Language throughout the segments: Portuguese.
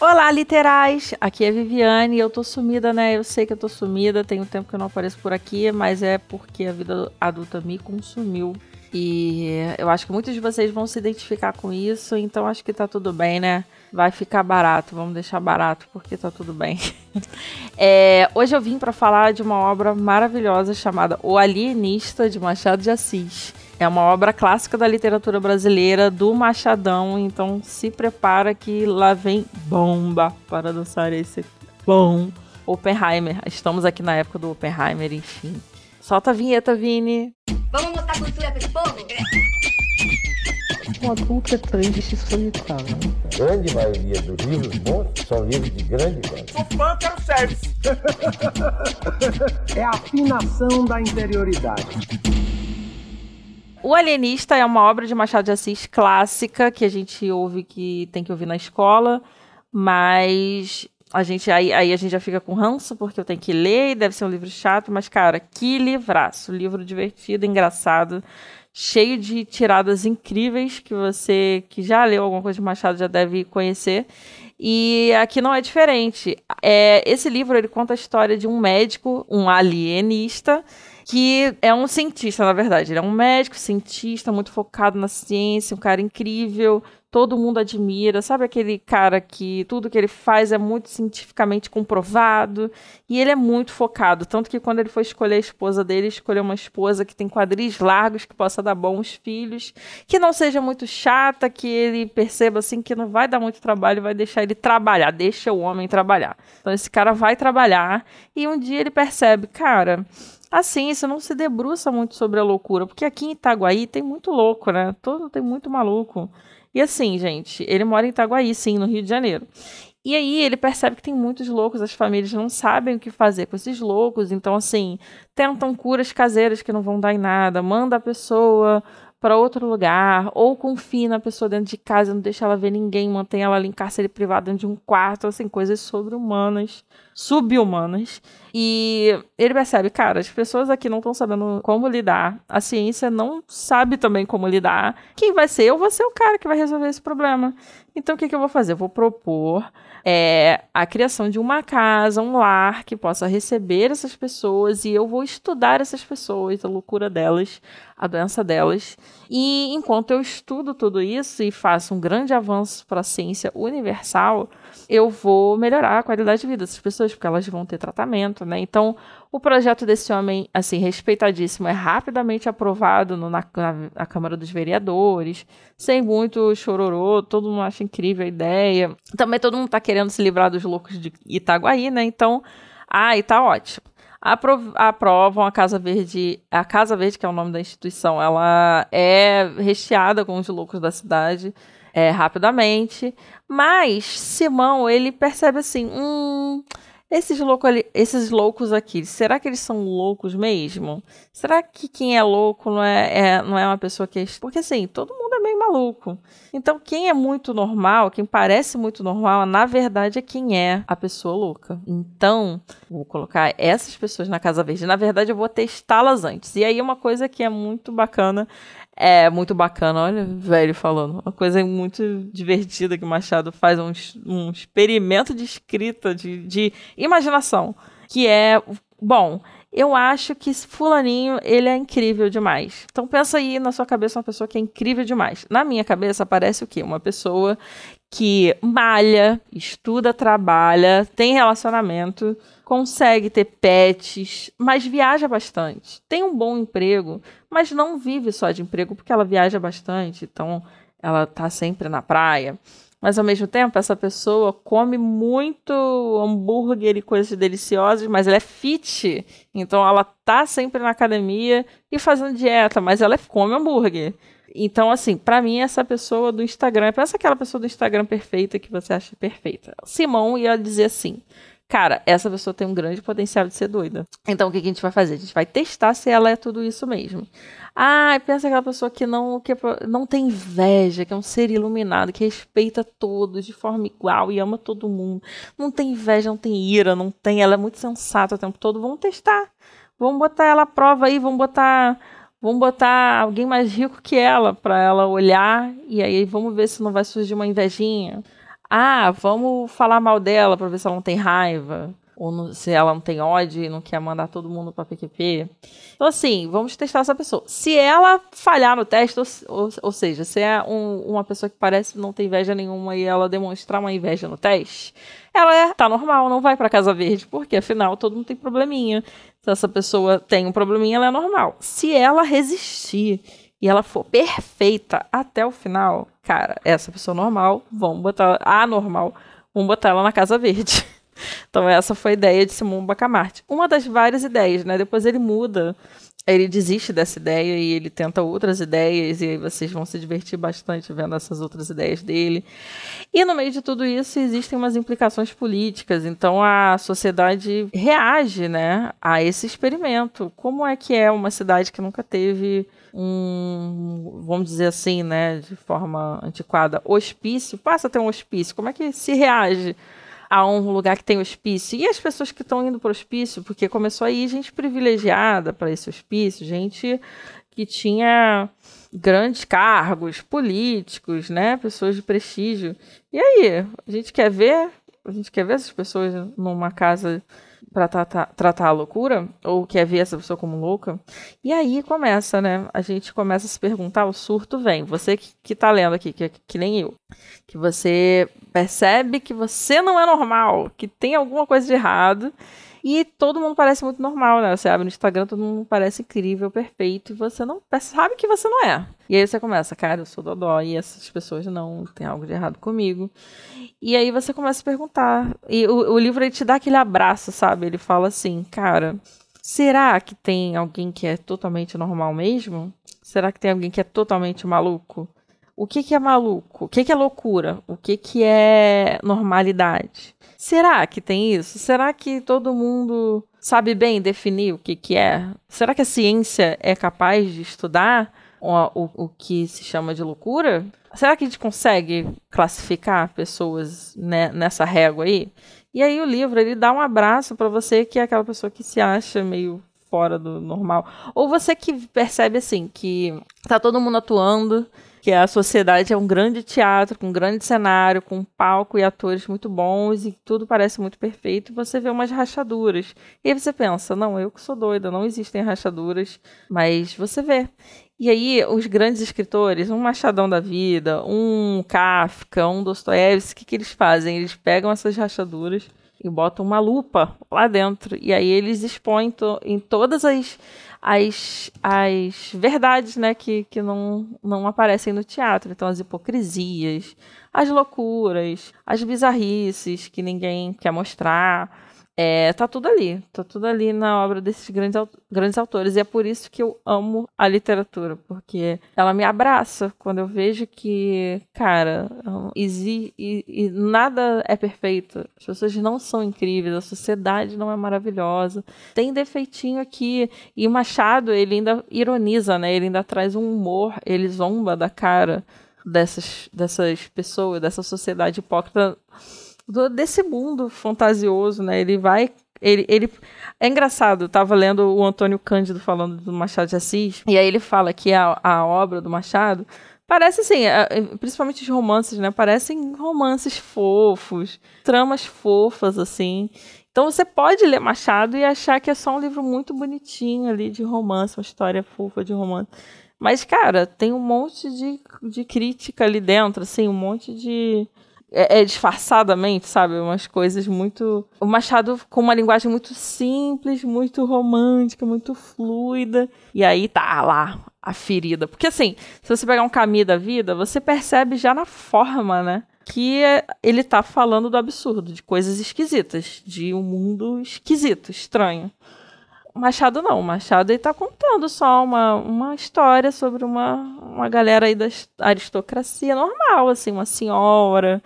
Olá, literais! Aqui é Viviane eu tô sumida, né? Eu sei que eu tô sumida, tem um tempo que eu não apareço por aqui, mas é porque a vida adulta me consumiu. E eu acho que muitos de vocês vão se identificar com isso, então acho que tá tudo bem, né? Vai ficar barato, vamos deixar barato porque tá tudo bem. é, hoje eu vim para falar de uma obra maravilhosa chamada O Alienista de Machado de Assis. É uma obra clássica da literatura brasileira do Machadão, então se prepara que lá vem bomba para dançar esse bom Oppenheimer. Estamos aqui na época do Oppenheimer, enfim. Solta a vinheta, Vini. Vamos mostrar cultura esse povo? Um adulto é triste e solitário. A grande maioria dos livros bons são livros de grande qualidade. Sou fã, quero service. é a afinação da interioridade. O Alienista é uma obra de Machado de Assis clássica que a gente ouve que tem que ouvir na escola, mas a gente aí, aí a gente já fica com ranço porque eu tenho que ler e deve ser um livro chato, mas cara, que livraço, livro divertido, engraçado, cheio de tiradas incríveis que você que já leu alguma coisa de Machado já deve conhecer. E aqui não é diferente. É, esse livro ele conta a história de um médico, um alienista, que é um cientista, na verdade. Ele é um médico, cientista, muito focado na ciência, um cara incrível, todo mundo admira. Sabe aquele cara que tudo que ele faz é muito cientificamente comprovado? E ele é muito focado. Tanto que quando ele foi escolher a esposa dele, escolheu uma esposa que tem quadris largos, que possa dar bons filhos, que não seja muito chata, que ele perceba assim que não vai dar muito trabalho, vai deixar ele trabalhar, deixa o homem trabalhar. Então esse cara vai trabalhar e um dia ele percebe, cara a ciência não se debruça muito sobre a loucura, porque aqui em Itaguaí tem muito louco, né? Todo tem muito maluco. E assim, gente, ele mora em Itaguaí, sim, no Rio de Janeiro. E aí ele percebe que tem muitos loucos, as famílias não sabem o que fazer com esses loucos, então assim, tentam curas caseiras que não vão dar em nada, manda a pessoa para outro lugar, ou confina a pessoa dentro de casa, não deixa ela ver ninguém, mantém ela ali em cárcere privado dentro de um quarto, assim, coisas sobre-humanas, subhumanas. E ele percebe, cara, as pessoas aqui não estão sabendo como lidar, a ciência não sabe também como lidar. Quem vai ser? Eu vou ser o cara que vai resolver esse problema. Então o que, que eu vou fazer? Eu vou propor é, a criação de uma casa, um lar que possa receber essas pessoas e eu vou estudar essas pessoas, a loucura delas, a doença delas. E enquanto eu estudo tudo isso e faço um grande avanço para a ciência universal, eu vou melhorar a qualidade de vida dessas pessoas, porque elas vão ter tratamento, né? Então, o projeto desse homem, assim, respeitadíssimo, é rapidamente aprovado no, na, na, Câmara dos Vereadores, sem muito chororô, todo mundo acha incrível a ideia. Também todo mundo está querendo se livrar dos loucos de Itaguaí, né? Então, ai, tá ótimo. Apro aprovam a Casa Verde, a Casa Verde, que é o nome da instituição, ela é recheada com os loucos da cidade é, rapidamente. Mas Simão, ele percebe assim, hum, esses, louco ali, esses loucos aqui, será que eles são loucos mesmo? Será que quem é louco não é, é, não é uma pessoa que é. Porque assim, todo mundo meio maluco. Então, quem é muito normal, quem parece muito normal, na verdade é quem é a pessoa louca. Então, vou colocar essas pessoas na Casa Verde. Na verdade, eu vou testá-las antes. E aí, uma coisa que é muito bacana é muito bacana, olha, velho falando. Uma coisa muito divertida que o Machado faz um, um experimento de escrita, de, de imaginação. Que é, bom, eu acho que fulaninho, ele é incrível demais. Então pensa aí na sua cabeça uma pessoa que é incrível demais. Na minha cabeça aparece o quê? Uma pessoa que malha, estuda, trabalha, tem relacionamento, consegue ter pets, mas viaja bastante. Tem um bom emprego, mas não vive só de emprego porque ela viaja bastante, então ela tá sempre na praia. Mas ao mesmo tempo, essa pessoa come muito hambúrguer e coisas deliciosas, mas ela é fit. Então ela tá sempre na academia e fazendo dieta, mas ela come hambúrguer. Então, assim, para mim, essa pessoa do Instagram, pensa aquela pessoa do Instagram perfeita que você acha perfeita. Simão ia dizer assim: cara, essa pessoa tem um grande potencial de ser doida. Então, o que a gente vai fazer? A gente vai testar se ela é tudo isso mesmo. Ah, pensa aquela pessoa que não, que não tem inveja, que é um ser iluminado, que respeita todos de forma igual e ama todo mundo. Não tem inveja, não tem ira, não tem. Ela é muito sensata o tempo todo. Vamos testar. Vamos botar ela à prova aí, vamos botar. Vamos botar alguém mais rico que ela para ela olhar e aí vamos ver se não vai surgir uma invejinha. Ah, vamos falar mal dela pra ver se ela não tem raiva. Ou se ela não tem ódio e não quer mandar todo mundo pra PQP. Então, assim, vamos testar essa pessoa. Se ela falhar no teste, ou, ou- ou seja, se é um- uma pessoa que parece não ter inveja nenhuma e ela demonstrar uma inveja no teste, ela é, tá normal, não vai pra Casa Verde, porque afinal todo mundo tem probleminha. Se essa pessoa tem um probleminha, ela é normal. Se ela resistir e ela for perfeita até o final, cara, essa pessoa normal, vamos botar anormal, vamos botar ela na Casa Verde. Então essa foi a ideia de Simão Bacamarte. Uma das várias ideias, né? Depois ele muda, ele desiste dessa ideia e ele tenta outras ideias e aí vocês vão se divertir bastante vendo essas outras ideias dele. E no meio de tudo isso existem umas implicações políticas, então a sociedade reage, né, a esse experimento. Como é que é uma cidade que nunca teve um, vamos dizer assim, né, de forma antiquada, hospício, passa a ter um hospício. Como é que se reage a um lugar que tem hospício? E as pessoas que estão indo para o hospício, porque começou aí gente privilegiada para esse hospício, gente que tinha grandes cargos políticos, né, pessoas de prestígio. E aí, a gente quer ver, a gente quer ver essas pessoas numa casa para tratar, a loucura ou quer ver essa pessoa como louca? E aí começa, né? A gente começa a se perguntar, o surto vem. Você que, que tá lendo aqui, que, que nem eu, que você percebe que você não é normal, que tem alguma coisa de errado. E todo mundo parece muito normal, né? Você abre no Instagram, todo mundo parece incrível, perfeito, e você não sabe que você não é. E aí você começa, cara, eu sou dodó, e essas pessoas não tem algo de errado comigo. E aí você começa a perguntar. E o, o livro ele te dá aquele abraço, sabe? Ele fala assim, cara, será que tem alguém que é totalmente normal mesmo? Será que tem alguém que é totalmente maluco? O que, que é maluco? O que, que é loucura? O que, que é normalidade? Será que tem isso? Será que todo mundo sabe bem definir o que, que é? Será que a ciência é capaz de estudar o, o, o que se chama de loucura? Será que a gente consegue classificar pessoas né, nessa régua aí? E aí o livro ele dá um abraço para você que é aquela pessoa que se acha meio fora do normal, ou você que percebe assim que tá todo mundo atuando, que a sociedade é um grande teatro, com um grande cenário, com um palco e atores muito bons e tudo parece muito perfeito, você vê umas rachaduras. E aí você pensa, não, eu que sou doida, não existem rachaduras, mas você vê. E aí, os grandes escritores, um Machadão da Vida, um Kafka, um Dostoiévski, o que, que eles fazem? Eles pegam essas rachaduras e botam uma lupa lá dentro. E aí eles expõem to em todas as, as, as verdades né, que, que não, não aparecem no teatro. Então, as hipocrisias, as loucuras, as bizarrices que ninguém quer mostrar. É, tá tudo ali, tá tudo ali na obra desses grandes, grandes autores. E é por isso que eu amo a literatura, porque ela me abraça quando eu vejo que, cara, e, e nada é perfeito. As pessoas não são incríveis, a sociedade não é maravilhosa. Tem defeitinho aqui. E Machado, ele ainda ironiza, né? Ele ainda traz um humor, ele zomba da cara dessas, dessas pessoas, dessa sociedade hipócrita desse mundo fantasioso, né? Ele vai. Ele, ele é engraçado, eu tava lendo o Antônio Cândido falando do Machado de Assis, e aí ele fala que a, a obra do Machado parece assim, principalmente os romances, né? Parecem romances fofos, tramas fofas, assim. Então você pode ler Machado e achar que é só um livro muito bonitinho ali de romance, uma história fofa de romance. Mas, cara, tem um monte de, de crítica ali dentro, assim, um monte de é, é disfarçadamente, sabe? Umas coisas muito. O Machado com uma linguagem muito simples, muito romântica, muito fluida. E aí tá lá a ferida. Porque assim, se você pegar um caminho da vida, você percebe já na forma, né? Que ele tá falando do absurdo, de coisas esquisitas, de um mundo esquisito, estranho. Machado não, Machado ele tá contando só uma, uma história sobre uma, uma galera aí da aristocracia normal, assim, uma senhora,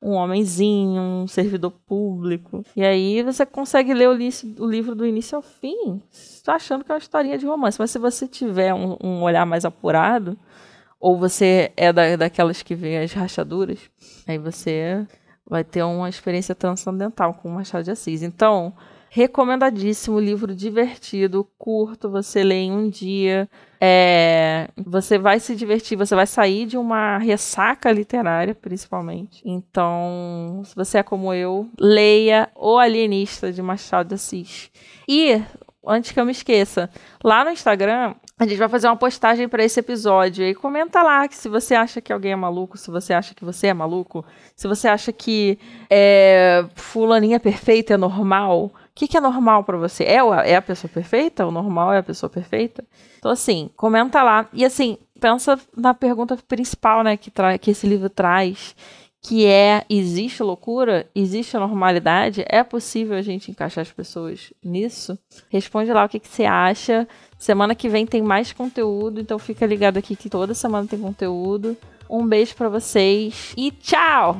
um homenzinho, um servidor público. E aí você consegue ler o, lici- o livro do início ao fim, tá achando que é uma historinha de romance. Mas se você tiver um, um olhar mais apurado, ou você é da, daquelas que vê as rachaduras, aí você vai ter uma experiência transcendental com o Machado de Assis. Então, Recomendadíssimo, livro divertido, curto, você lê em um dia. É, você vai se divertir, você vai sair de uma ressaca literária, principalmente. Então, se você é como eu, leia O Alienista de Machado de Assis. E, antes que eu me esqueça, lá no Instagram a gente vai fazer uma postagem para esse episódio e comenta lá que se você acha que alguém é maluco, se você acha que você é maluco, se você acha que é, fulaninha perfeita é normal, o que, que é normal para você? É, é a pessoa perfeita? O normal é a pessoa perfeita? Então, assim, comenta lá. E, assim, pensa na pergunta principal, né, que, que esse livro traz, que é: existe loucura? Existe normalidade? É possível a gente encaixar as pessoas nisso? Responde lá o que, que você acha. Semana que vem tem mais conteúdo, então fica ligado aqui que toda semana tem conteúdo. Um beijo para vocês e tchau!